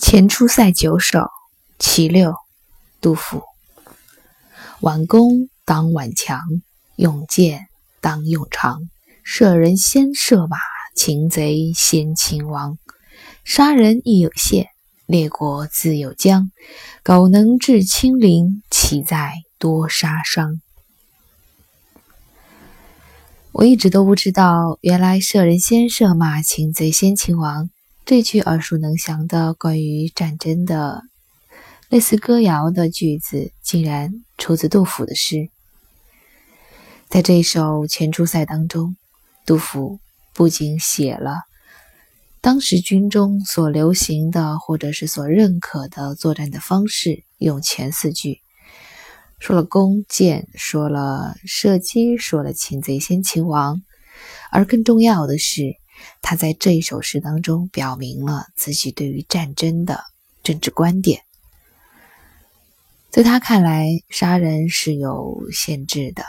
前出塞九首·其六，杜甫。挽弓当挽强，用箭当用长。射人先射马，擒贼先擒王。杀人亦有限，列国自有疆。苟能制侵陵，岂在多杀伤？我一直都不知道，原来射人先射马，擒贼先擒王。这句耳熟能详的关于战争的类似歌谣的句子，竟然出自杜甫的诗。在这首《前出塞》当中，杜甫不仅写了当时军中所流行的或者是所认可的作战的方式，用前四句说了弓箭，说了射击，说了擒贼先擒王，而更重要的是。他在这一首诗当中表明了自己对于战争的政治观点。在他看来，杀人是有限制的，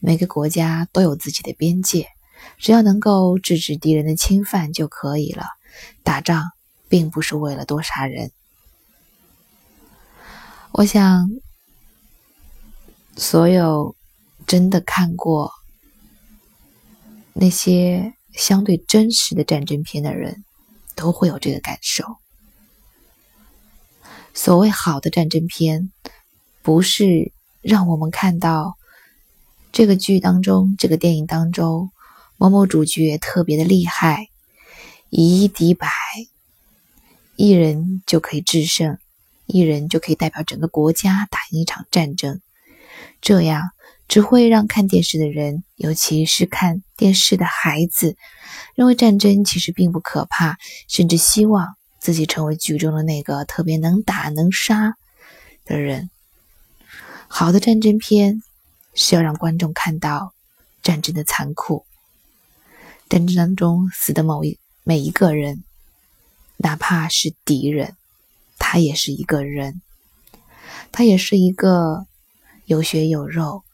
每个国家都有自己的边界，只要能够制止敌人的侵犯就可以了。打仗并不是为了多杀人。我想，所有真的看过那些。相对真实的战争片的人，都会有这个感受。所谓好的战争片，不是让我们看到这个剧当中、这个电影当中某某主角特别的厉害，以一敌百，一人就可以制胜，一人就可以代表整个国家打赢一场战争，这样。只会让看电视的人，尤其是看电视的孩子，认为战争其实并不可怕，甚至希望自己成为剧中的那个特别能打能杀的人。好的战争片是要让观众看到战争的残酷，战争当中死的某一每一个人，哪怕是敌人，他也是一个人，他也是一个有血有肉。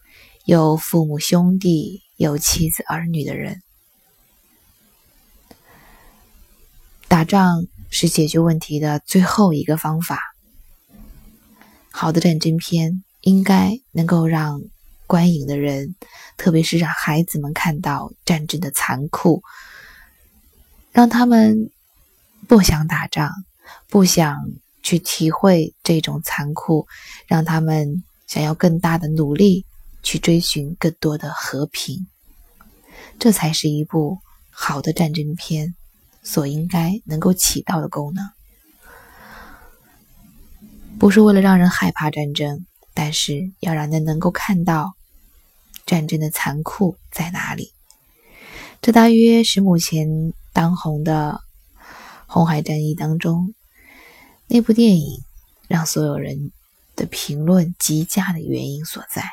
有父母兄弟、有妻子儿女的人，打仗是解决问题的最后一个方法。好的战争片应该能够让观影的人，特别是让孩子们看到战争的残酷，让他们不想打仗，不想去体会这种残酷，让他们想要更大的努力。去追寻更多的和平，这才是一部好的战争片所应该能够起到的功能。不是为了让人害怕战争，但是要让人能够看到战争的残酷在哪里。这大约是目前当红的红海战役当中那部电影让所有人的评论极佳的原因所在。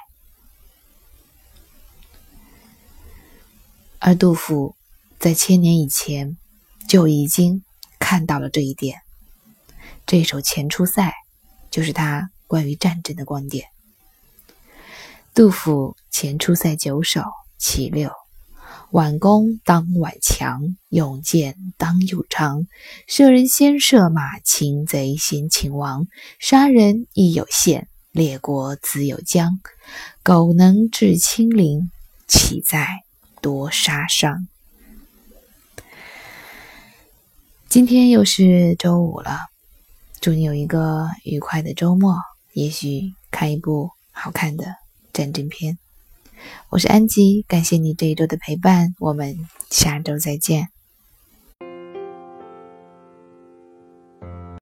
而杜甫在千年以前就已经看到了这一点。这首《前出塞》就是他关于战争的观点。杜甫《前出塞九首·其六》：挽弓当挽强，用箭当用长。射人先射马，擒贼先擒王。杀人亦有限，列国自有疆。苟能制清零，岂在？多杀伤。今天又是周五了，祝你有一个愉快的周末。也许看一部好看的战争片。我是安吉，感谢你这一周的陪伴，我们下周再见。